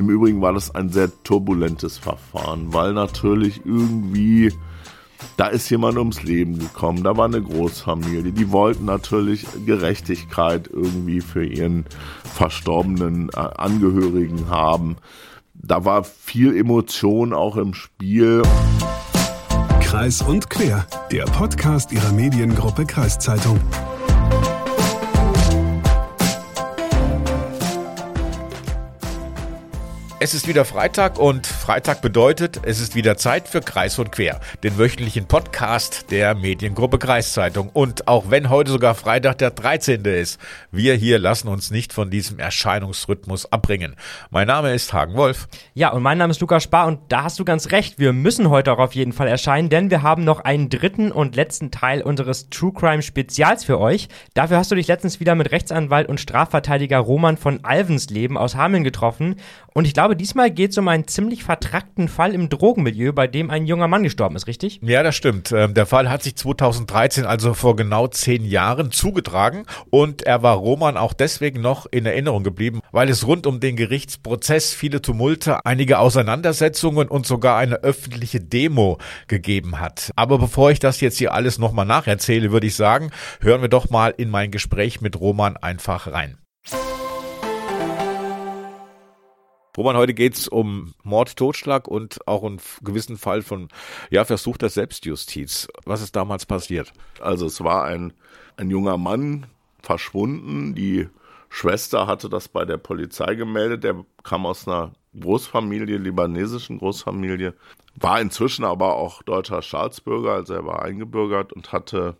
Im Übrigen war das ein sehr turbulentes Verfahren, weil natürlich irgendwie da ist jemand ums Leben gekommen, da war eine Großfamilie, die wollten natürlich Gerechtigkeit irgendwie für ihren verstorbenen äh, Angehörigen haben. Da war viel Emotion auch im Spiel. Kreis und quer, der Podcast ihrer Mediengruppe Kreiszeitung. Es ist wieder Freitag und Freitag bedeutet, es ist wieder Zeit für Kreis und Quer, den wöchentlichen Podcast der Mediengruppe Kreiszeitung. Und auch wenn heute sogar Freitag der 13. ist, wir hier lassen uns nicht von diesem Erscheinungsrhythmus abbringen. Mein Name ist Hagen Wolf. Ja, und mein Name ist Lukas Spar und da hast du ganz recht, wir müssen heute auch auf jeden Fall erscheinen, denn wir haben noch einen dritten und letzten Teil unseres True Crime Spezials für euch. Dafür hast du dich letztens wieder mit Rechtsanwalt und Strafverteidiger Roman von Alvensleben aus Hameln getroffen und ich glaube, glaube, diesmal geht es um einen ziemlich vertrackten Fall im Drogenmilieu, bei dem ein junger Mann gestorben ist, richtig? Ja, das stimmt. Ähm, der Fall hat sich 2013, also vor genau zehn Jahren, zugetragen und er war Roman auch deswegen noch in Erinnerung geblieben, weil es rund um den Gerichtsprozess viele Tumulte, einige Auseinandersetzungen und sogar eine öffentliche Demo gegeben hat. Aber bevor ich das jetzt hier alles nochmal nacherzähle, würde ich sagen, hören wir doch mal in mein Gespräch mit Roman einfach rein. Roman, heute geht es um Mord, Totschlag und auch einen gewissen Fall von ja, versuchter Selbstjustiz. Was ist damals passiert? Also es war ein, ein junger Mann verschwunden. Die Schwester hatte das bei der Polizei gemeldet. Der kam aus einer Großfamilie, libanesischen Großfamilie, war inzwischen aber auch deutscher Staatsbürger, also er war eingebürgert und hatte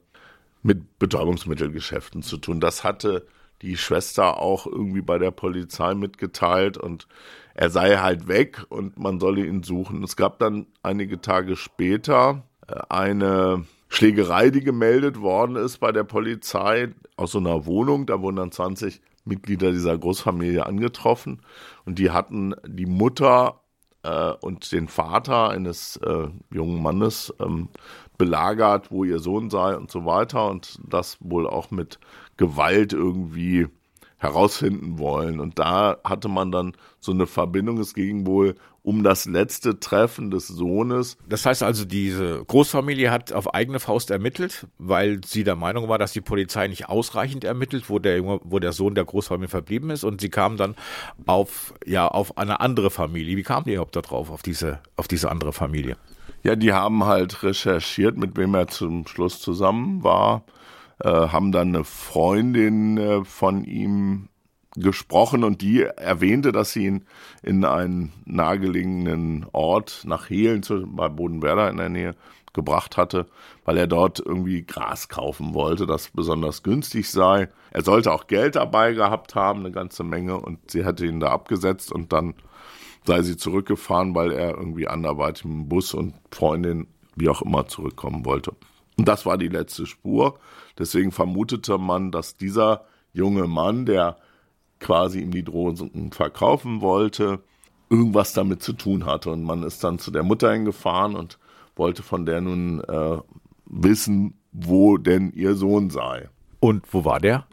mit Betäubungsmittelgeschäften zu tun. Das hatte die Schwester auch irgendwie bei der Polizei mitgeteilt und er sei halt weg und man solle ihn suchen. Es gab dann einige Tage später äh, eine Schlägerei, die gemeldet worden ist bei der Polizei aus so einer Wohnung. Da wurden dann 20 Mitglieder dieser Großfamilie angetroffen und die hatten die Mutter äh, und den Vater eines äh, jungen Mannes ähm, belagert, wo ihr Sohn sei und so weiter. Und das wohl auch mit Gewalt irgendwie herausfinden wollen. Und da hatte man dann so eine Verbindung. Es ging wohl um das letzte Treffen des Sohnes. Das heißt also, diese Großfamilie hat auf eigene Faust ermittelt, weil sie der Meinung war, dass die Polizei nicht ausreichend ermittelt, wo der Junge, wo der Sohn der Großfamilie verblieben ist. Und sie kam dann auf, ja, auf eine andere Familie. Wie kam die überhaupt da drauf, auf diese, auf diese andere Familie? Ja, die haben halt recherchiert, mit wem er zum Schluss zusammen war haben dann eine Freundin äh, von ihm gesprochen und die erwähnte, dass sie ihn in einen nahegelegenen Ort nach Hehlen bei Bodenwerder in der Nähe gebracht hatte, weil er dort irgendwie Gras kaufen wollte, das besonders günstig sei. Er sollte auch Geld dabei gehabt haben, eine ganze Menge, und sie hätte ihn da abgesetzt und dann sei sie zurückgefahren, weil er irgendwie anderweitig mit dem Bus und Freundin, wie auch immer, zurückkommen wollte. Und das war die letzte Spur. Deswegen vermutete man, dass dieser junge Mann, der quasi ihm die Drogen verkaufen wollte, irgendwas damit zu tun hatte. Und man ist dann zu der Mutter hingefahren und wollte von der nun äh, wissen, wo denn ihr Sohn sei. Und wo war der?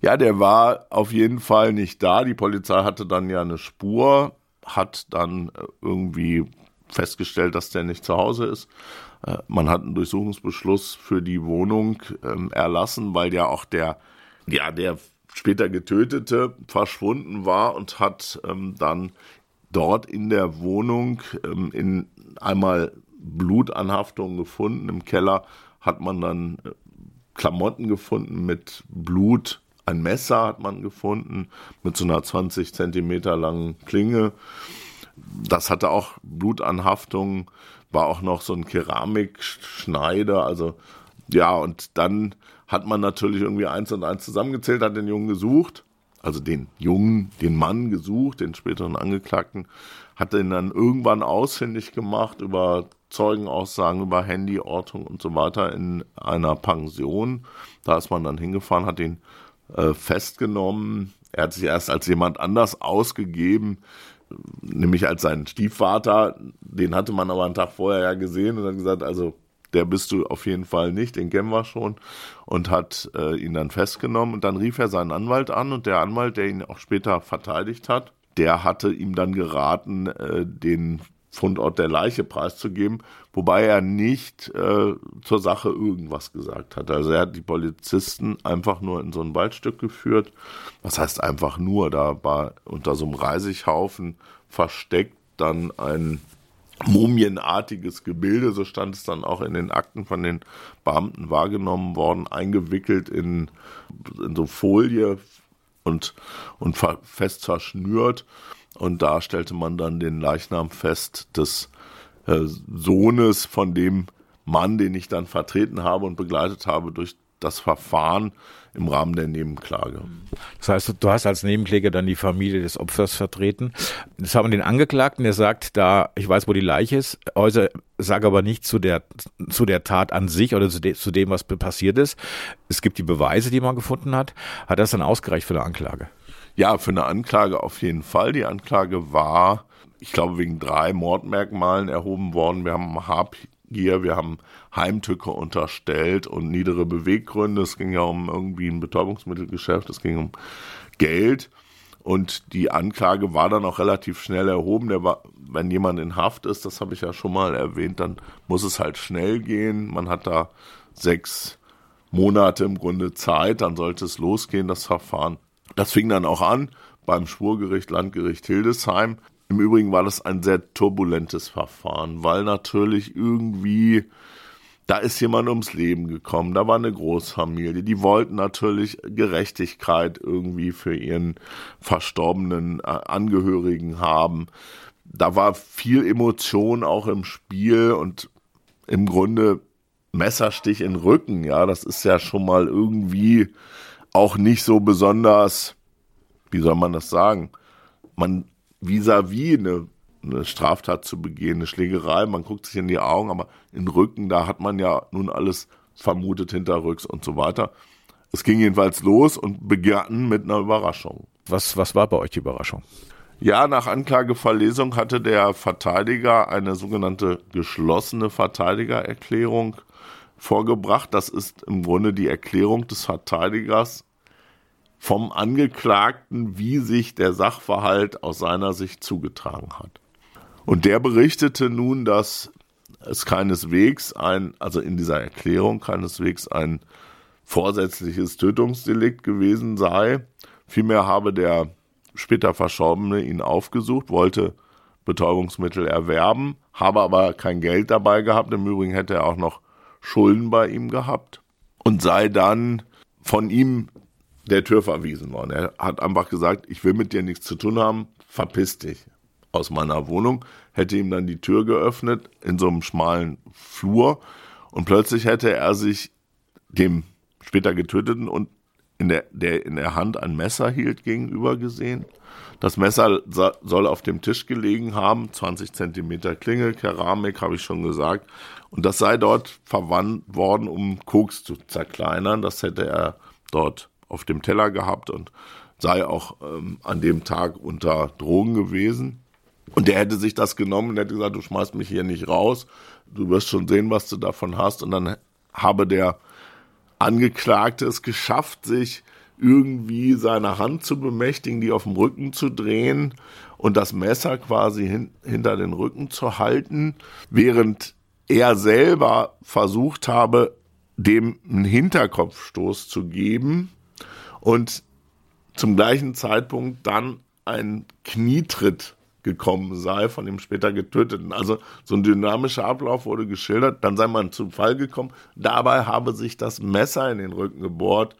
Ja, der war auf jeden Fall nicht da. Die Polizei hatte dann ja eine Spur, hat dann äh, irgendwie festgestellt, dass der nicht zu Hause ist. Äh, man hat einen Durchsuchungsbeschluss für die Wohnung ähm, erlassen, weil ja auch der, ja, der später Getötete verschwunden war und hat ähm, dann dort in der Wohnung ähm, in einmal Blutanhaftungen gefunden. Im Keller hat man dann äh, Klamotten gefunden mit Blut. Ein Messer hat man gefunden mit so einer 20 Zentimeter langen Klinge. Das hatte auch Blutanhaftungen war auch noch so ein Keramikschneider, also ja, und dann hat man natürlich irgendwie eins und eins zusammengezählt, hat den Jungen gesucht, also den Jungen, den Mann gesucht, den späteren Angeklagten, hat den dann irgendwann ausfindig gemacht über Zeugenaussagen, über Handyortung und so weiter in einer Pension. Da ist man dann hingefahren, hat ihn äh, festgenommen. Er hat sich erst als jemand anders ausgegeben, nämlich als sein Stiefvater, den hatte man aber einen Tag vorher ja gesehen und hat gesagt, also der bist du auf jeden Fall nicht, den kennen wir schon und hat äh, ihn dann festgenommen und dann rief er seinen Anwalt an und der Anwalt, der ihn auch später verteidigt hat, der hatte ihm dann geraten, äh, den Fundort der Leiche preiszugeben, wobei er nicht äh, zur Sache irgendwas gesagt hat. Also er hat die Polizisten einfach nur in so ein Waldstück geführt. Was heißt einfach nur? Da war unter so einem Reisighaufen versteckt dann ein mumienartiges Gebilde, so stand es dann auch in den Akten von den Beamten wahrgenommen worden, eingewickelt in, in so Folie und, und fest zerschnürt. Und da stellte man dann den Leichnam fest des äh, Sohnes von dem Mann, den ich dann vertreten habe und begleitet habe durch das Verfahren im Rahmen der Nebenklage. Das heißt, du hast als Nebenkläger dann die Familie des Opfers vertreten. Das haben den Angeklagten, der sagt, da, ich weiß, wo die Leiche ist, äußere, sage aber nicht zu der, zu der Tat an sich oder zu, de, zu dem, was passiert ist. Es gibt die Beweise, die man gefunden hat. Hat das dann ausgereicht für eine Anklage? Ja, für eine Anklage auf jeden Fall. Die Anklage war, ich glaube, wegen drei Mordmerkmalen erhoben worden. Wir haben Habgier, wir haben Heimtücke unterstellt und niedere Beweggründe. Es ging ja um irgendwie ein Betäubungsmittelgeschäft, es ging um Geld. Und die Anklage war dann auch relativ schnell erhoben. Der war, wenn jemand in Haft ist, das habe ich ja schon mal erwähnt, dann muss es halt schnell gehen. Man hat da sechs Monate im Grunde Zeit, dann sollte es losgehen, das Verfahren. Das fing dann auch an beim Schwurgericht Landgericht Hildesheim. Im Übrigen war das ein sehr turbulentes Verfahren, weil natürlich irgendwie da ist jemand ums Leben gekommen, da war eine Großfamilie, die wollten natürlich Gerechtigkeit irgendwie für ihren verstorbenen äh, Angehörigen haben. Da war viel Emotion auch im Spiel und im Grunde Messerstich in den Rücken, ja, das ist ja schon mal irgendwie auch nicht so besonders, wie soll man das sagen? Man vis-à-vis -vis eine eine Straftat zu begehen, eine Schlägerei, man guckt sich in die Augen, aber in Rücken, da hat man ja nun alles vermutet hinterrücks und so weiter. Es ging jedenfalls los und begann mit einer Überraschung. Was, was war bei euch die Überraschung? Ja, nach Anklageverlesung hatte der Verteidiger eine sogenannte geschlossene Verteidigererklärung vorgebracht. Das ist im Grunde die Erklärung des Verteidigers vom Angeklagten, wie sich der Sachverhalt aus seiner Sicht zugetragen hat. Und der berichtete nun, dass es keineswegs ein, also in dieser Erklärung keineswegs ein vorsätzliches Tötungsdelikt gewesen sei. Vielmehr habe der später Verschorbene ihn aufgesucht, wollte Betäubungsmittel erwerben, habe aber kein Geld dabei gehabt. Im Übrigen hätte er auch noch Schulden bei ihm gehabt und sei dann von ihm der Tür verwiesen worden. Er hat einfach gesagt, ich will mit dir nichts zu tun haben, verpiss dich aus meiner Wohnung, hätte ihm dann die Tür geöffnet in so einem schmalen Flur und plötzlich hätte er sich dem später getöteten und in der, der in der Hand ein Messer hielt gegenüber gesehen. Das Messer soll auf dem Tisch gelegen haben, 20 Zentimeter Klinge, Keramik, habe ich schon gesagt. Und das sei dort verwandt worden, um Koks zu zerkleinern. Das hätte er dort auf dem Teller gehabt und sei auch ähm, an dem Tag unter Drogen gewesen. Und der hätte sich das genommen und hätte gesagt, du schmeißt mich hier nicht raus, du wirst schon sehen, was du davon hast. Und dann habe der Angeklagte es geschafft, sich irgendwie seine Hand zu bemächtigen, die auf dem Rücken zu drehen und das Messer quasi hin, hinter den Rücken zu halten, während er selber versucht habe, dem einen Hinterkopfstoß zu geben und zum gleichen Zeitpunkt dann ein Knietritt gekommen sei von dem später Getöteten. Also so ein dynamischer Ablauf wurde geschildert, dann sei man zum Fall gekommen. Dabei habe sich das Messer in den Rücken gebohrt,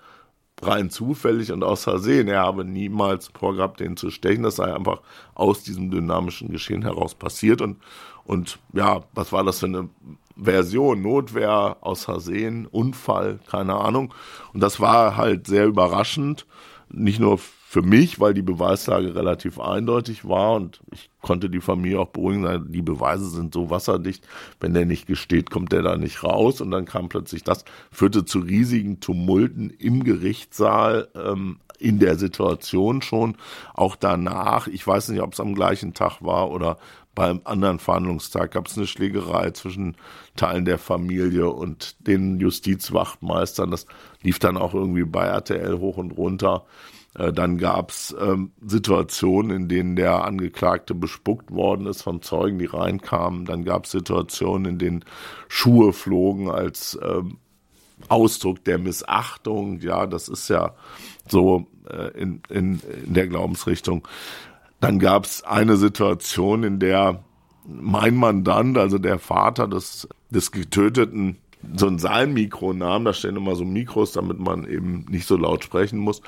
rein zufällig und aus Versehen. Er habe niemals vorgehabt, den zu stechen. Das sei einfach aus diesem dynamischen Geschehen heraus passiert. Und, und ja, was war das für eine Version? Notwehr, aus Versehen, Unfall, keine Ahnung. Und das war halt sehr überraschend. Nicht nur für mich, weil die Beweislage relativ eindeutig war und ich konnte die Familie auch beruhigen, die Beweise sind so wasserdicht, wenn der nicht gesteht, kommt der da nicht raus und dann kam plötzlich das, führte zu riesigen Tumulten im Gerichtssaal, ähm, in der Situation schon, auch danach, ich weiß nicht, ob es am gleichen Tag war oder beim anderen Verhandlungstag gab es eine Schlägerei zwischen Teilen der Familie und den Justizwachtmeistern. Das lief dann auch irgendwie bei RTL hoch und runter. Äh, dann gab es ähm, Situationen, in denen der Angeklagte bespuckt worden ist von Zeugen, die reinkamen. Dann gab es Situationen, in denen Schuhe flogen als ähm, Ausdruck der Missachtung. Ja, das ist ja so äh, in, in, in der Glaubensrichtung. Dann gab es eine Situation, in der mein Mandant, also der Vater des, des Getöteten, so ein Saalmikro nahm, da stehen immer so Mikros, damit man eben nicht so laut sprechen muss,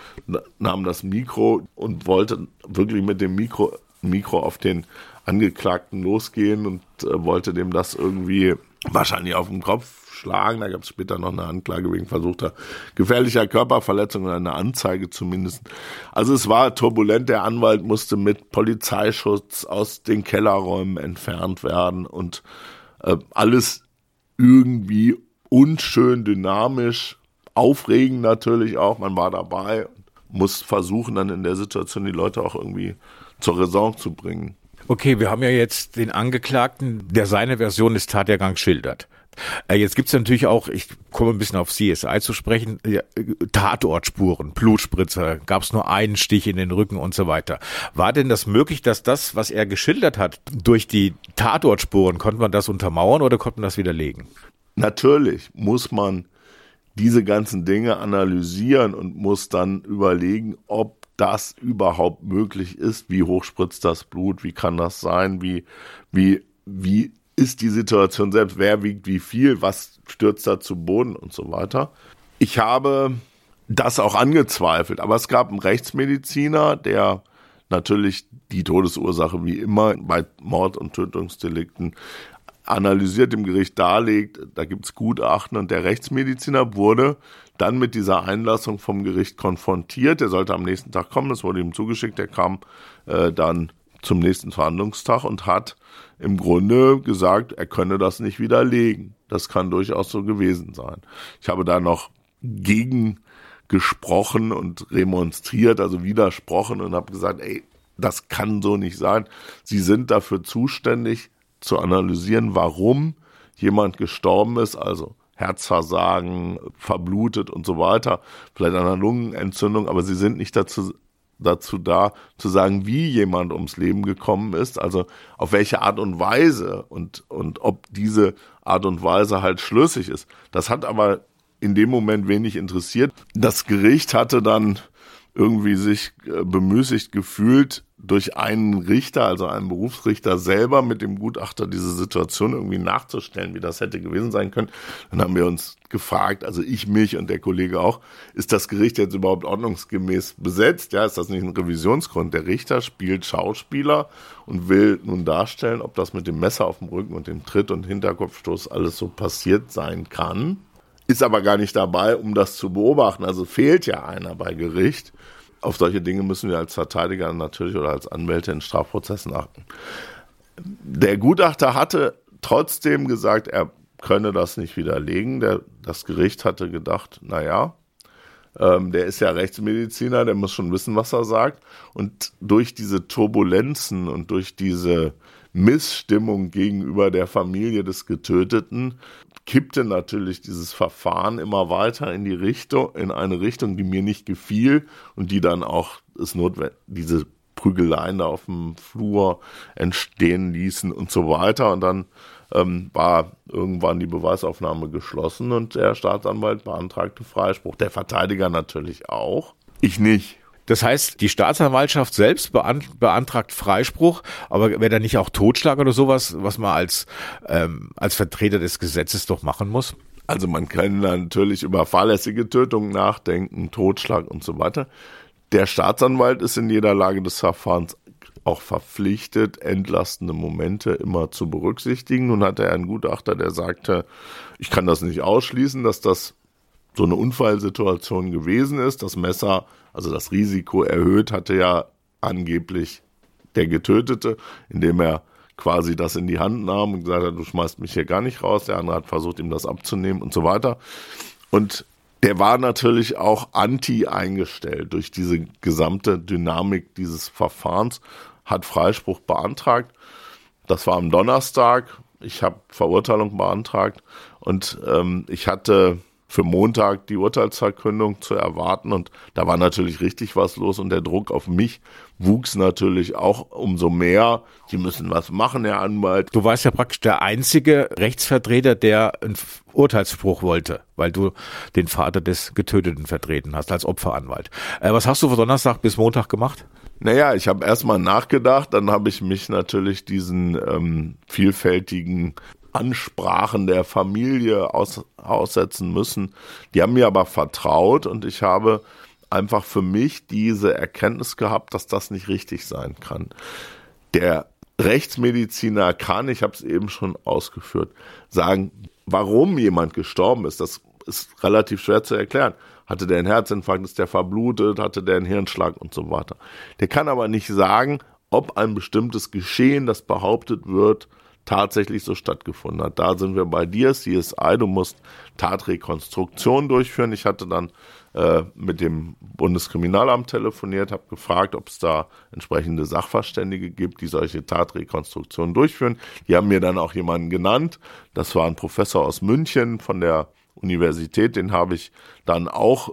nahm das Mikro und wollte wirklich mit dem Mikro, Mikro auf den Angeklagten losgehen und äh, wollte dem das irgendwie wahrscheinlich auf den Kopf schlagen. Da gab es später noch eine Anklage wegen versuchter gefährlicher Körperverletzung oder eine Anzeige zumindest. Also es war turbulent. Der Anwalt musste mit Polizeischutz aus den Kellerräumen entfernt werden und äh, alles irgendwie unschön, dynamisch, aufregend natürlich auch. Man war dabei und muss versuchen, dann in der Situation die Leute auch irgendwie zur Raison zu bringen. Okay, wir haben ja jetzt den Angeklagten, der seine Version des Tathergangs schildert. Äh, jetzt gibt's natürlich auch, ich komme ein bisschen auf CSI zu sprechen, Tatortspuren, Blutspritzer, gab's nur einen Stich in den Rücken und so weiter. War denn das möglich, dass das, was er geschildert hat, durch die Tatortspuren, konnte man das untermauern oder konnte man das widerlegen? Natürlich muss man diese ganzen Dinge analysieren und muss dann überlegen, ob das überhaupt möglich ist. Wie hoch spritzt das Blut? Wie kann das sein? Wie, wie, wie ist die Situation selbst? Wer wiegt wie viel? Was stürzt da zu Boden und so weiter? Ich habe das auch angezweifelt, aber es gab einen Rechtsmediziner, der natürlich die Todesursache wie immer bei Mord- und Tötungsdelikten analysiert im Gericht darlegt, da gibt's Gutachten und der Rechtsmediziner wurde dann mit dieser Einlassung vom Gericht konfrontiert. Er sollte am nächsten Tag kommen, das wurde ihm zugeschickt, er kam äh, dann zum nächsten Verhandlungstag und hat im Grunde gesagt, er könne das nicht widerlegen. Das kann durchaus so gewesen sein. Ich habe da noch gegen gesprochen und remonstriert, also widersprochen und habe gesagt, ey, das kann so nicht sein. Sie sind dafür zuständig, zu analysieren, warum jemand gestorben ist, also Herzversagen, verblutet und so weiter, vielleicht einer Lungenentzündung, aber sie sind nicht dazu, dazu da, zu sagen, wie jemand ums Leben gekommen ist, also auf welche Art und Weise und, und ob diese Art und Weise halt schlüssig ist. Das hat aber in dem Moment wenig interessiert. Das Gericht hatte dann irgendwie sich äh, bemüßigt gefühlt, durch einen Richter, also einen Berufsrichter selber mit dem Gutachter diese Situation irgendwie nachzustellen, wie das hätte gewesen sein können. Dann haben wir uns gefragt, also ich mich und der Kollege auch, ist das Gericht jetzt überhaupt ordnungsgemäß besetzt? Ja, ist das nicht ein Revisionsgrund? Der Richter spielt Schauspieler und will nun darstellen, ob das mit dem Messer auf dem Rücken und dem Tritt und Hinterkopfstoß alles so passiert sein kann. Ist aber gar nicht dabei, um das zu beobachten. Also fehlt ja einer bei Gericht auf solche Dinge müssen wir als Verteidiger natürlich oder als Anwälte in Strafprozessen achten. Der Gutachter hatte trotzdem gesagt, er könne das nicht widerlegen. Der, das Gericht hatte gedacht, naja, ähm, der ist ja Rechtsmediziner, der muss schon wissen, was er sagt. Und durch diese Turbulenzen und durch diese Missstimmung gegenüber der Familie des Getöteten kippte natürlich dieses Verfahren immer weiter in die Richtung, in eine Richtung, die mir nicht gefiel und die dann auch es notwendig, diese Prügeleien da auf dem Flur entstehen ließen und so weiter. Und dann ähm, war irgendwann die Beweisaufnahme geschlossen und der Staatsanwalt beantragte Freispruch. Der Verteidiger natürlich auch. Ich nicht. Das heißt, die Staatsanwaltschaft selbst beantragt Freispruch, aber wäre da nicht auch Totschlag oder sowas, was man als, ähm, als Vertreter des Gesetzes doch machen muss? Also man kann natürlich über fahrlässige Tötung nachdenken, Totschlag und so weiter. Der Staatsanwalt ist in jeder Lage des Verfahrens auch verpflichtet, entlastende Momente immer zu berücksichtigen. Nun hatte er einen Gutachter, der sagte, ich kann das nicht ausschließen, dass das so eine Unfallsituation gewesen ist. Das Messer, also das Risiko erhöht, hatte ja angeblich der Getötete, indem er quasi das in die Hand nahm und gesagt hat, du schmeißt mich hier gar nicht raus. Der andere hat versucht, ihm das abzunehmen und so weiter. Und der war natürlich auch anti eingestellt durch diese gesamte Dynamik dieses Verfahrens, hat Freispruch beantragt. Das war am Donnerstag. Ich habe Verurteilung beantragt und ähm, ich hatte für Montag die Urteilsverkündung zu erwarten und da war natürlich richtig was los und der Druck auf mich wuchs natürlich auch umso mehr. Sie müssen was machen, Herr Anwalt. Du warst ja praktisch der einzige Rechtsvertreter, der einen Urteilsspruch wollte, weil du den Vater des Getöteten vertreten hast als Opferanwalt. Äh, was hast du von Donnerstag bis Montag gemacht? Naja, ich habe erstmal nachgedacht, dann habe ich mich natürlich diesen ähm, vielfältigen Ansprachen der Familie aus, aussetzen müssen. Die haben mir aber vertraut und ich habe einfach für mich diese Erkenntnis gehabt, dass das nicht richtig sein kann. Der Rechtsmediziner kann, ich habe es eben schon ausgeführt, sagen, warum jemand gestorben ist. Das ist relativ schwer zu erklären. Hatte der einen Herzinfarkt, ist der verblutet, hatte der einen Hirnschlag und so weiter. Der kann aber nicht sagen, ob ein bestimmtes Geschehen, das behauptet wird, tatsächlich so stattgefunden hat. Da sind wir bei dir, CSI, du musst Tatrekonstruktion durchführen. Ich hatte dann äh, mit dem Bundeskriminalamt telefoniert, habe gefragt, ob es da entsprechende Sachverständige gibt, die solche Tatrekonstruktionen durchführen. Die haben mir dann auch jemanden genannt. Das war ein Professor aus München von der Universität, den habe ich dann auch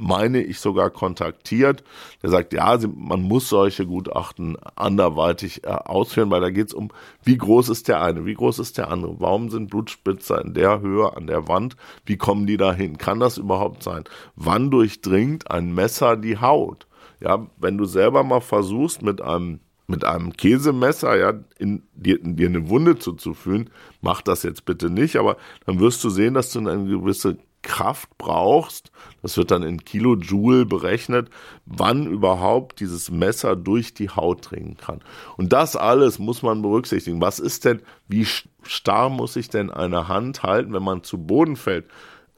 meine ich, sogar kontaktiert. Der sagt, ja, man muss solche Gutachten anderweitig äh, ausführen, weil da geht es um, wie groß ist der eine, wie groß ist der andere, warum sind Blutspitzer in der Höhe an der Wand, wie kommen die da hin, kann das überhaupt sein? Wann durchdringt ein Messer die Haut? Ja, wenn du selber mal versuchst, mit einem mit einem Käsemesser ja in dir, in dir eine Wunde zuzuführen, mach das jetzt bitte nicht, aber dann wirst du sehen, dass du eine gewisse Kraft brauchst, das wird dann in Kilojoule berechnet, wann überhaupt dieses Messer durch die Haut dringen kann. Und das alles muss man berücksichtigen. Was ist denn, wie starr muss ich denn eine Hand halten, wenn man zu Boden fällt?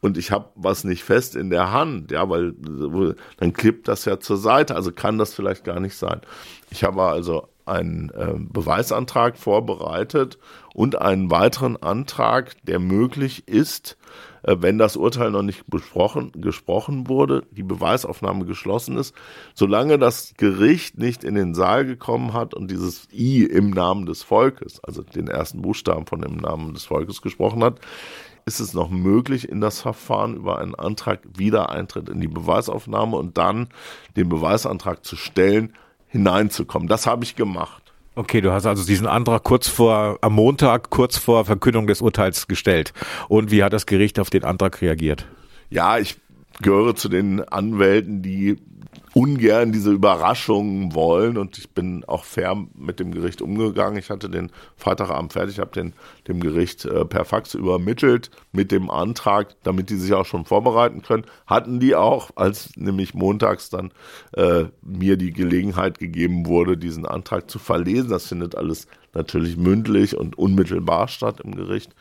Und ich habe was nicht fest in der Hand, ja, weil dann klippt das ja zur Seite, also kann das vielleicht gar nicht sein. Ich habe also einen äh, Beweisantrag vorbereitet und einen weiteren Antrag, der möglich ist, äh, wenn das Urteil noch nicht besprochen, gesprochen wurde, die Beweisaufnahme geschlossen ist, solange das Gericht nicht in den Saal gekommen hat und dieses I im Namen des Volkes, also den ersten Buchstaben von dem Namen des Volkes gesprochen hat, ist es noch möglich, in das Verfahren über einen Antrag Wiedereintritt in die Beweisaufnahme und dann den Beweisantrag zu stellen, hineinzukommen. Das habe ich gemacht. Okay, du hast also diesen Antrag kurz vor, am Montag, kurz vor Verkündung des Urteils gestellt. Und wie hat das Gericht auf den Antrag reagiert? Ja, ich gehöre zu den Anwälten, die ungern diese Überraschungen wollen und ich bin auch fair mit dem Gericht umgegangen. Ich hatte den Freitagabend fertig, habe den dem Gericht äh, per Fax übermittelt mit dem Antrag, damit die sich auch schon vorbereiten können. Hatten die auch, als nämlich montags dann äh, mir die Gelegenheit gegeben wurde, diesen Antrag zu verlesen. Das findet alles natürlich mündlich und unmittelbar statt im Gericht.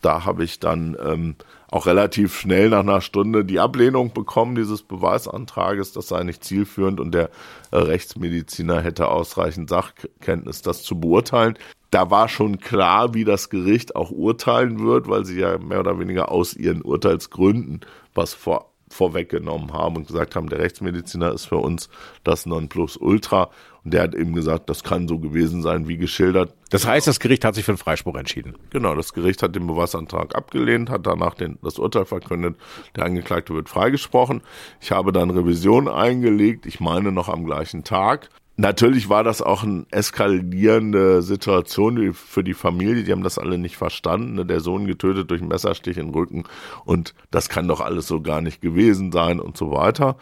Da habe ich dann ähm, auch relativ schnell nach einer Stunde die Ablehnung bekommen dieses Beweisantrages, das sei nicht zielführend und der äh, Rechtsmediziner hätte ausreichend Sachkenntnis, das zu beurteilen. Da war schon klar, wie das Gericht auch urteilen wird, weil sie ja mehr oder weniger aus ihren Urteilsgründen was vor vorweggenommen haben und gesagt haben, der Rechtsmediziner ist für uns das Nonplusultra. Und der hat eben gesagt, das kann so gewesen sein, wie geschildert. Das heißt, das Gericht hat sich für einen Freispruch entschieden. Genau, das Gericht hat den Beweisantrag abgelehnt, hat danach den, das Urteil verkündet, der Angeklagte wird freigesprochen. Ich habe dann Revision eingelegt, ich meine noch am gleichen Tag. Natürlich war das auch eine eskalierende Situation für die Familie. Die haben das alle nicht verstanden. Ne? Der Sohn getötet durch einen Messerstich den Rücken und das kann doch alles so gar nicht gewesen sein und so weiter.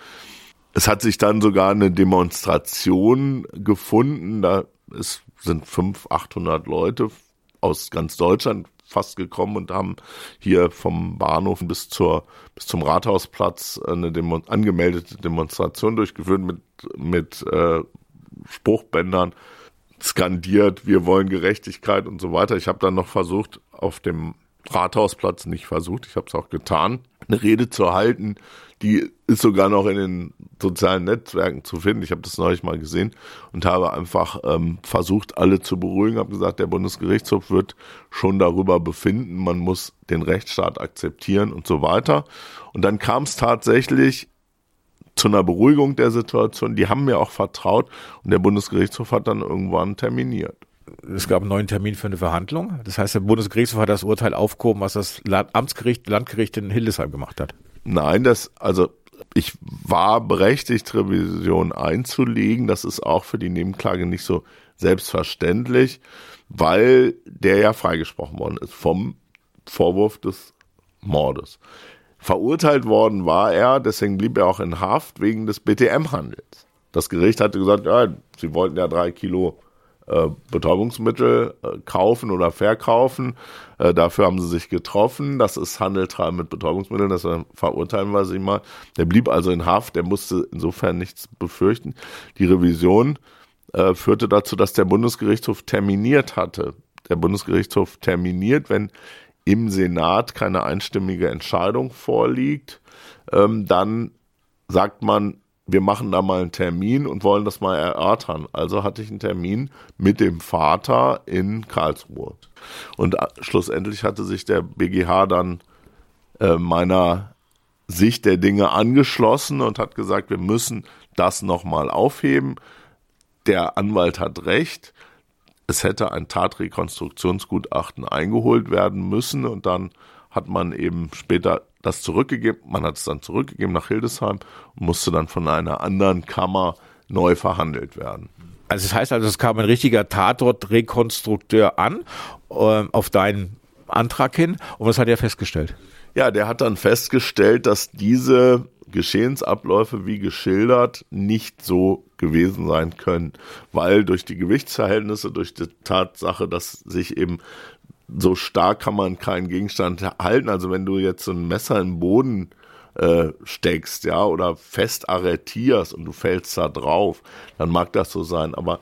Es hat sich dann sogar eine Demonstration gefunden. Da ist, sind 500, 800 Leute aus ganz Deutschland fast gekommen und haben hier vom Bahnhof bis zur bis zum Rathausplatz eine Demo angemeldete Demonstration durchgeführt mit mit äh, Spruchbändern skandiert, wir wollen Gerechtigkeit und so weiter. Ich habe dann noch versucht, auf dem Rathausplatz, nicht versucht, ich habe es auch getan, eine Rede zu halten, die ist sogar noch in den sozialen Netzwerken zu finden. Ich habe das neulich mal gesehen und habe einfach ähm, versucht, alle zu beruhigen, habe gesagt, der Bundesgerichtshof wird schon darüber befinden, man muss den Rechtsstaat akzeptieren und so weiter. Und dann kam es tatsächlich zu einer Beruhigung der Situation. Die haben mir auch vertraut und der Bundesgerichtshof hat dann irgendwann terminiert. es gab einen neuen Termin für eine Verhandlung. Das heißt, der Bundesgerichtshof hat das Urteil aufgehoben, was das Amtsgericht, Landgericht in Hildesheim gemacht hat. Nein, das, also ich war berechtigt, Revision einzulegen. Das ist auch für die Nebenklage nicht so selbstverständlich, weil der ja freigesprochen worden ist vom Vorwurf des Mordes. Verurteilt worden war er, deswegen blieb er auch in Haft wegen des BTM-Handels. Das Gericht hatte gesagt, ja, sie wollten ja drei Kilo äh, Betäubungsmittel äh, kaufen oder verkaufen. Äh, dafür haben sie sich getroffen. Das ist Handeltreiben mit Betäubungsmitteln, das verurteilen wir sie mal. Der blieb also in Haft, der musste insofern nichts befürchten. Die Revision äh, führte dazu, dass der Bundesgerichtshof terminiert hatte. Der Bundesgerichtshof terminiert, wenn im Senat keine einstimmige Entscheidung vorliegt, ähm, dann sagt man, wir machen da mal einen Termin und wollen das mal erörtern. Also hatte ich einen Termin mit dem Vater in Karlsruhe. Und äh, schlussendlich hatte sich der BGH dann äh, meiner Sicht der Dinge angeschlossen und hat gesagt, wir müssen das nochmal aufheben. Der Anwalt hat recht es hätte ein Tatrekonstruktionsgutachten eingeholt werden müssen und dann hat man eben später das zurückgegeben, man hat es dann zurückgegeben nach Hildesheim und musste dann von einer anderen Kammer neu verhandelt werden. Also das heißt also, es kam ein richtiger Tatortrekonstrukteur an äh, auf deinen Antrag hin und was hat er festgestellt? Ja, der hat dann festgestellt, dass diese Geschehensabläufe wie geschildert nicht so gewesen sein können, weil durch die Gewichtsverhältnisse, durch die Tatsache, dass sich eben so stark kann man keinen Gegenstand halten. Also wenn du jetzt so ein Messer im Boden äh, steckst, ja, oder fest arretierst und du fällst da drauf, dann mag das so sein. Aber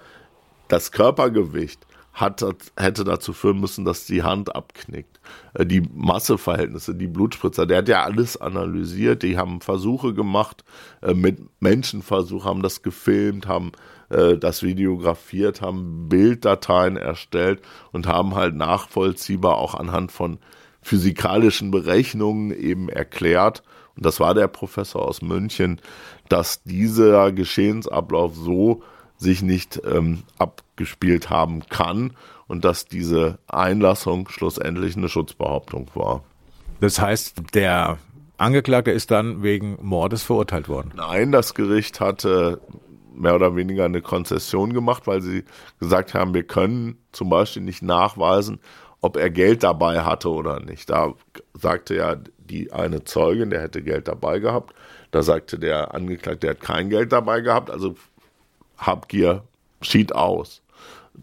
das Körpergewicht hat, hätte dazu führen müssen, dass die Hand abknickt. Äh, die Masseverhältnisse, die Blutspritzer, der hat ja alles analysiert, die haben Versuche gemacht, äh, mit Menschenversuch, haben das gefilmt, haben äh, das videografiert, haben Bilddateien erstellt und haben halt nachvollziehbar auch anhand von physikalischen Berechnungen eben erklärt, und das war der Professor aus München, dass dieser Geschehensablauf so sich nicht ähm, abgespielt haben kann und dass diese Einlassung schlussendlich eine Schutzbehauptung war. Das heißt, der Angeklagte ist dann wegen Mordes verurteilt worden? Nein, das Gericht hatte mehr oder weniger eine Konzession gemacht, weil sie gesagt haben, wir können zum Beispiel nicht nachweisen, ob er Geld dabei hatte oder nicht. Da sagte ja die eine Zeugin, der hätte Geld dabei gehabt. Da sagte der Angeklagte, der hat kein Geld dabei gehabt. Also Habgier schied aus.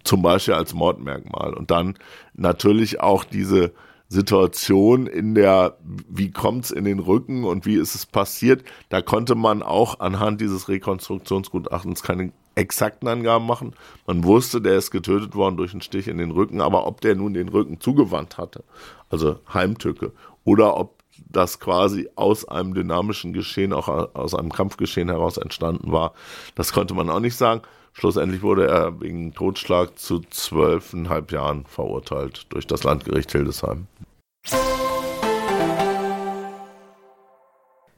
Zum Beispiel als Mordmerkmal. Und dann natürlich auch diese Situation in der, wie kommt's in den Rücken und wie ist es passiert, da konnte man auch anhand dieses Rekonstruktionsgutachtens keine exakten Angaben machen. Man wusste, der ist getötet worden durch einen Stich in den Rücken, aber ob der nun den Rücken zugewandt hatte, also Heimtücke, oder ob das quasi aus einem dynamischen Geschehen, auch aus einem Kampfgeschehen heraus entstanden war. Das konnte man auch nicht sagen. Schlussendlich wurde er wegen Totschlag zu zwölfeinhalb Jahren verurteilt durch das Landgericht Hildesheim.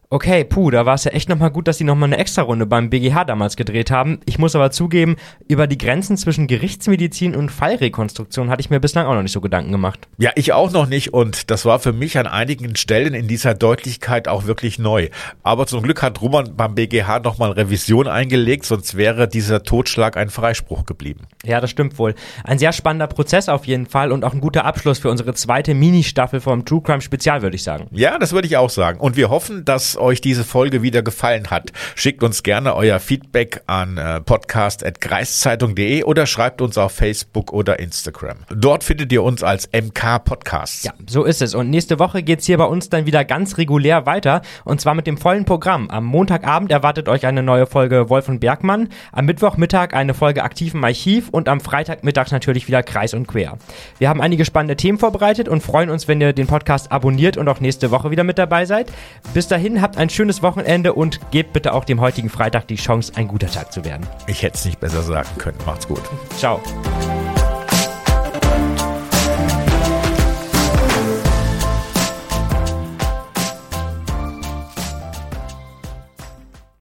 Okay, puh, da war es ja echt nochmal gut, dass sie nochmal eine Extra-Runde beim BGH damals gedreht haben. Ich muss aber zugeben, über die Grenzen zwischen Gerichtsmedizin und Fallrekonstruktion hatte ich mir bislang auch noch nicht so Gedanken gemacht. Ja, ich auch noch nicht und das war für mich an einigen Stellen in dieser Deutlichkeit auch wirklich neu. Aber zum Glück hat Roman beim BGH nochmal Revision eingelegt, sonst wäre dieser Totschlag ein Freispruch geblieben. Ja, das stimmt wohl. Ein sehr spannender Prozess auf jeden Fall und auch ein guter Abschluss für unsere zweite Mini-Staffel vom True Crime Spezial, würde ich sagen. Ja, das würde ich auch sagen. Und wir hoffen, dass euch diese Folge wieder gefallen hat. Schickt uns gerne euer Feedback an äh, podcast.kreiszeitung.de oder schreibt uns auf Facebook oder Instagram. Dort findet ihr uns als MK Podcast. Ja, so ist es. Und nächste Woche geht es hier bei uns dann wieder ganz regulär weiter und zwar mit dem vollen Programm. Am Montagabend erwartet euch eine neue Folge Wolf und Bergmann, am Mittwochmittag eine Folge Aktiven Archiv und am Freitagmittag natürlich wieder Kreis und Quer. Wir haben einige spannende Themen vorbereitet und freuen uns, wenn ihr den Podcast abonniert und auch nächste Woche wieder mit dabei seid. Bis dahin habt ein schönes Wochenende und gebt bitte auch dem heutigen Freitag die Chance, ein guter Tag zu werden. Ich hätte es nicht besser sagen können. Macht's gut. Ciao.